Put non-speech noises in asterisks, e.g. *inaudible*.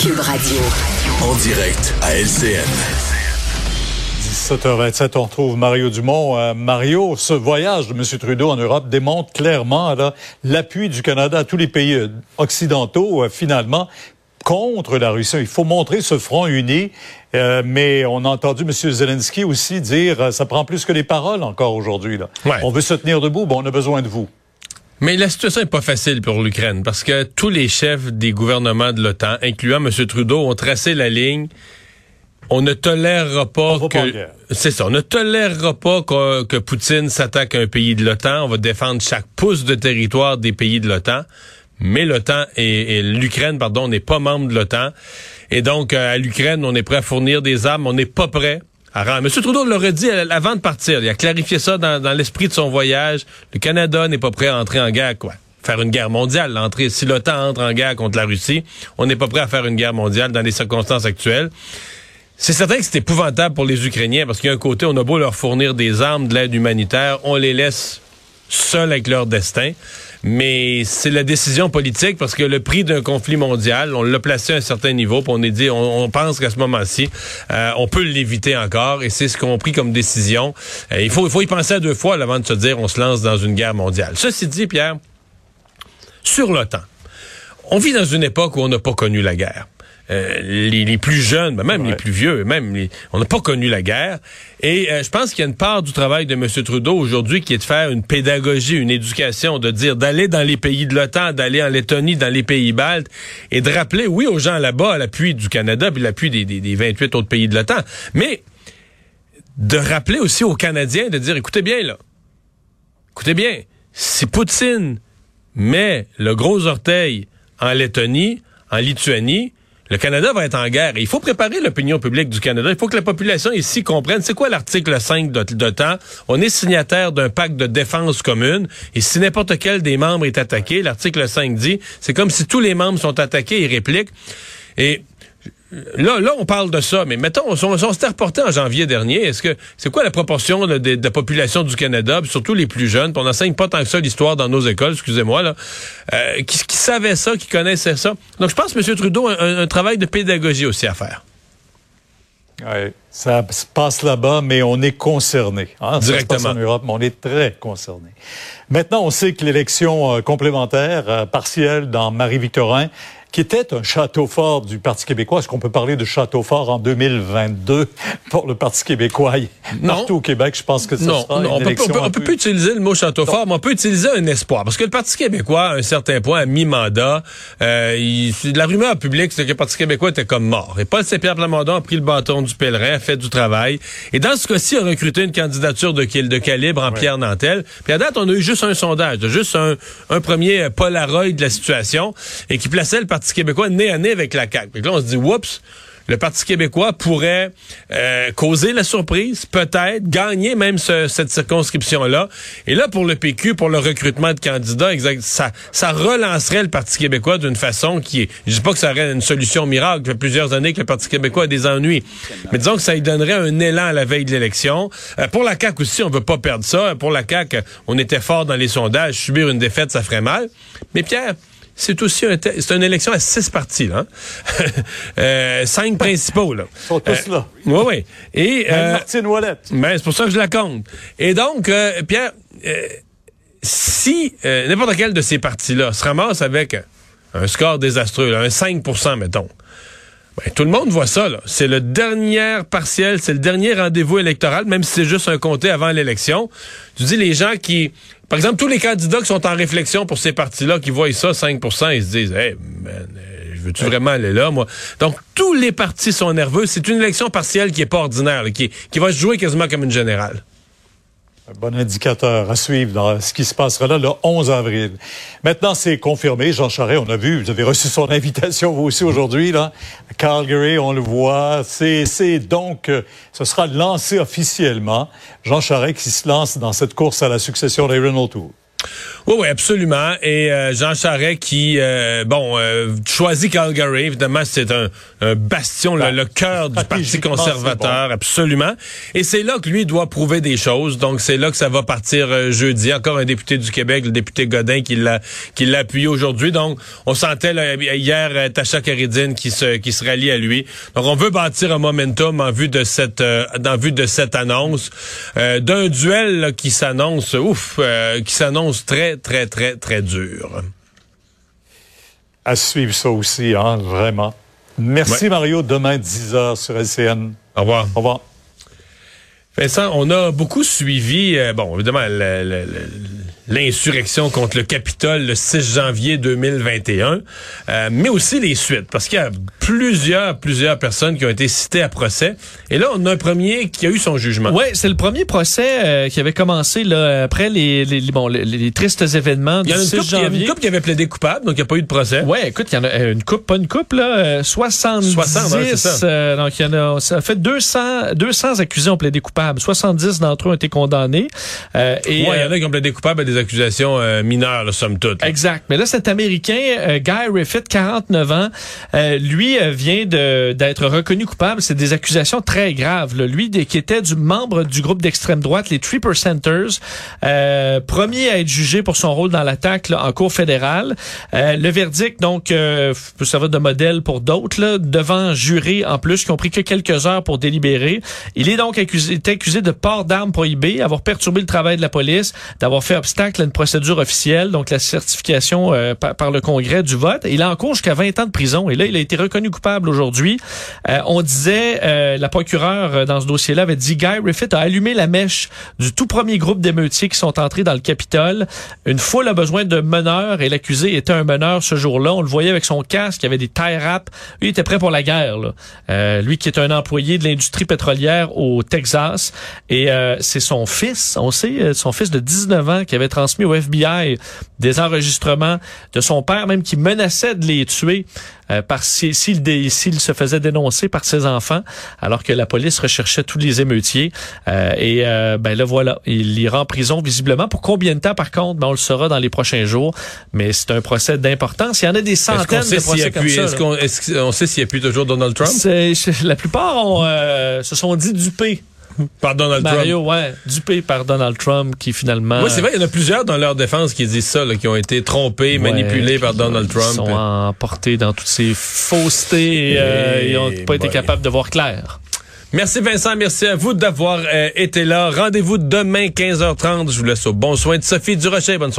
Cube Radio. En direct à LCN. 17h27, on retrouve Mario Dumont. Euh, Mario, ce voyage de M. Trudeau en Europe démontre clairement l'appui du Canada à tous les pays euh, occidentaux, euh, finalement, contre la Russie. Il faut montrer ce front uni, euh, mais on a entendu M. Zelensky aussi dire euh, ça prend plus que les paroles encore aujourd'hui. Ouais. On veut se tenir debout, bon, on a besoin de vous. Mais la situation n'est pas facile pour l'Ukraine parce que tous les chefs des gouvernements de l'OTAN, incluant M. Trudeau, ont tracé la ligne. On ne tolérera pas On que c'est ça, on ne tolérera pas que, que Poutine s'attaque à un pays de l'OTAN. On va défendre chaque pouce de territoire des pays de l'OTAN. Mais l'OTAN et, et l'Ukraine, pardon, n'est pas membre de l'OTAN. Et donc, euh, à l'Ukraine, on est prêt à fournir des armes. On n'est pas prêt à. M. Trudeau l'aurait dit avant de partir. Il a clarifié ça dans, l'esprit de son voyage. Le Canada n'est pas prêt à entrer en guerre, quoi. Faire une guerre mondiale. Si l'OTAN entre en guerre contre la Russie, on n'est pas prêt à faire une guerre mondiale dans les circonstances actuelles. C'est certain que c'est épouvantable pour les Ukrainiens parce qu'il y a un côté, on a beau leur fournir des armes, de l'aide humanitaire, on les laisse seuls avec leur destin. Mais c'est la décision politique parce que le prix d'un conflit mondial, on l'a placé à un certain niveau, puis on est dit, on, on pense qu'à ce moment-ci, euh, on peut l'éviter encore, et c'est ce qu'on a pris comme décision. Euh, il faut, il faut y penser à deux fois avant de se dire, on se lance dans une guerre mondiale. Ceci dit, Pierre, sur l'OTAN, on vit dans une époque où on n'a pas connu la guerre. Euh, les, les plus jeunes, ben même Ouais. les plus vieux, même les- on n'a pas connu la guerre. Et euh, je pense qu'il y a une part du travail de M. Trudeau aujourd'hui qui est de faire une pédagogie, une éducation, de dire d'aller dans les pays de l'OTAN, d'aller en Lettonie, dans les pays baltes, et de rappeler, oui, aux gens là-bas, à l'appui du Canada, puis l'appui des, des, des 28 autres pays de l'OTAN, mais de rappeler aussi aux Canadiens de dire, écoutez bien là, écoutez bien, si Poutine met le gros orteil en Lettonie, en Lituanie, le Canada va être en guerre. Il faut préparer l'opinion publique du Canada. Il faut que la population ici comprenne c'est quoi l'article 5 de, d'OTAN. On est signataire d'un pacte de défense commune. Et si n'importe quel des membres est attaqué, l'article 5 dit, c'est comme si tous les membres sont attaqués et répliquent. Et Là, là, on parle de ça, mais mettons, on, on, s'était reporté en janvier dernier. Est-ce que c'est quoi la proportion là, de, de la population du Canada, puis surtout les plus jeunes, puis on n'enseigne pas tant que ça l'histoire dans nos écoles, excusez-moi, là, euh, qui, qui savaient ça, qui connaissaient ça? Donc, je pense, M. Trudeau, a un, un travail de pédagogie aussi à faire. Ouais, ça se passe là-bas, mais on est concerné. Hein? Ça se Directement. passe en Europe, mais on est très concerné. Maintenant, on sait que l'élection euh, complémentaire euh, partielle dans Marie-Victorin, qui était un château fort du Parti québécois, est-ce qu'on peut parler de château fort en 2022 pour le Parti québécois? Non. Partout au Québec, je pense que ce Non, sera non, on une peut, élection on peut- on plus utiliser le mot château fort, mais on peut utiliser un espoir. Parce que le Parti québécois, à un certain point, à mi-mandat, euh, il- la rumeur publique, c'est que le Parti québécois était comme mort. Et Paul Saint-Pierre Plamondon a pris le bâton du pèlerin, a fait du travail. Et dans ce cas-ci, a recruté une candidature de, de calibre en Pierre Nantel. Puis à date, on a eu juste un sondage, juste un, un premier Polaroid de la situation, et qui plaçait le Parti québécois nez à nez avec la CAQ. Puis là, on se dit, oups, le Parti québécois pourrait euh, causer la surprise, peut-être, gagner même ce- cette circonscription-là. Et là, pour le PQ, pour le recrutement de candidats, ça, relancerait le Parti québécois d'une façon qui est... Je dis pas que ça aurait une solution miracle. Ça plusieurs années que le Parti québécois a des ennuis. Mais disons que ça lui donnerait un élan à la veille de l'élection. Euh, pour la CAQ aussi, on veut pas perdre ça. Pour la CAQ, on était fort dans les sondages. Subir une défaite, ça ferait mal. Mais Pierre... C'est aussi un c'est une élection à six partis, là. hein. *laughs* Euh, cinq principaux, là. Ils sont tous là. Oui, oui. Et, Même euh, Martine ben, c'est pour ça que je la compte. Et donc, euh, Pierre, euh, si euh, n'importe quel de ces partis-là se ramasse avec un score désastreux, là, un 5% mettons, ben, tout le monde voit ça. là. C'est le dernier partiel, c'est le dernier rendez-vous électoral, même si c'est juste un comté avant l'élection. Tu dis les gens qui... Par exemple, tous les candidats qui sont en réflexion pour ces partis-là, qui voient ça, 5% ils se disent, hey, man, euh, veux-tu vraiment aller là, moi? Donc, tous les partis sont nerveux. C'est une élection partielle qui est pas ordinaire, là, qui, qui va se jouer quasiment comme une générale. Un bon indicateur à suivre dans ce qui se passera là le 11 avril. Maintenant, c'est confirmé. Jean Charest, on a vu, vous avez reçu son *laughs* invitation vous aussi aujourd'hui, là. Calgary, on le voit. C'est, c'est donc, euh, ce sera lancé officiellement. Jean Charest qui se lance dans cette course à la succession d'Aaron O'Toole. Oui, oui, absolument. Et euh, Jean Charest qui, euh, bon, euh, choisit Calgary. Évidemment, c'est un, bastion, le, ben, cœur du *laughs* Parti conservateur, absolument. Et c'est là que lui doit prouver des choses. Donc, c'est là que ça va partir jeudi. Encore un député du Québec, le député Godin, qui l'a qui l'a appuyé aujourd'hui. Donc, on sentait hier Tacha Caridine qui se qui se rallie à lui. Donc, on veut bâtir un momentum en vue de cette en vue de cette annonce d'un duel qui s'annonce, ouf, qui s'annonce très très, très, très, dur. À suivre ça aussi, hein, vraiment. Merci Mario. Demain, 10h sur LCN. Au revoir. Au revoir. Vincent, on a beaucoup suivi, euh, bon, évidemment, l'insurrection contre le Capitole le 6 janvier 2021, euh, mais aussi les suites, parce qu'il y a plusieurs, plusieurs personnes qui ont été citées à procès. Et là, on a un premier qui a eu son jugement. Oui, c'est le premier procès euh, qui avait commencé là, après les, les, bon, les, tristes événements du 6 janvier. Il y a une couple qui avait plaidé coupable, donc il n'y a pas eu de procès. Oui, écoute, il y en a une coupe, pas une coupe, là, 70. 60, ça. donc, il y en a, ça fait 200, 200 accusés ont plaidé coupable. 70 d'entre eux ont été condamnés. Euh, et, il y en a euh, qui ont plaidé coupable à des accusations euh, mineures, somme toute. Exact. Mais là, cet Américain, euh, Guy Riffith, 49 ans, lui vient d'être reconnu coupable. C'est des accusations très graves. Là. Lui, qui était du membre du groupe d'extrême droite, les Tree Percenters, premier à être jugé pour son rôle dans l'attaque en cour fédérale. le verdict, donc, peut servir de modèle pour d'autres, devant jurés en plus qui ont pris que quelques heures pour délibérer. Il est donc accusé, accusé de port d'armes prohibées, avoir perturbé le travail de la police, d'avoir fait obstacle à une procédure officielle, donc la certification euh, par, le Congrès du vote. Il a en cours jusqu'à 20 ans de prison et là, il a été reconnu coupable aujourd'hui. Euh, on disait, euh, la procureure dans ce dossier-là avait dit, Guy Riffith a allumé la mèche du tout premier groupe d'émeutiers qui sont entrés dans le Capitole. Une foule a besoin de meneurs et l'accusé était un meneur ce jour-là. On le voyait avec son casque, il avait des tie wraps. Lui, il était prêt pour la guerre. Là. lui qui est un employé de l'industrie pétrolière au Texas. Et euh, c'est son fils, on sait, euh, son fils de 19 ans qui avait transmis au FBI des enregistrements de son père, même qui menaçait de les tuer euh, s'il se faisait dénoncer par ses enfants, alors que la police recherchait tous les émeutiers. et ben là voilà, il ira en prison visiblement. Pour combien de temps par contre, ben, on le saura dans les prochains jours. Mais c'est un procès d'importance. Il y en a des centaines de procès comme ça. Est-ce qu'on sait s'il y a plus toujours Donald Trump? La plupart se sont dit dupés *laughs* par Donald Mario, Trump. ouais, dupé par Donald Trump qui finalement. Oui, c'est vrai, il y en a plusieurs dans leur défense qui disent ça, qui ont été trompés, manipulés par Donald Trump. Ils sont emportés dans toutes ces faussetés et, euh, n'ont pas été capables de voir clair. Merci Vincent, merci à vous d'avoir euh, été là. Rendez-vous demain 15h30. Je vous laisse au bon soin de Sophie Durocher. Bonne soirée.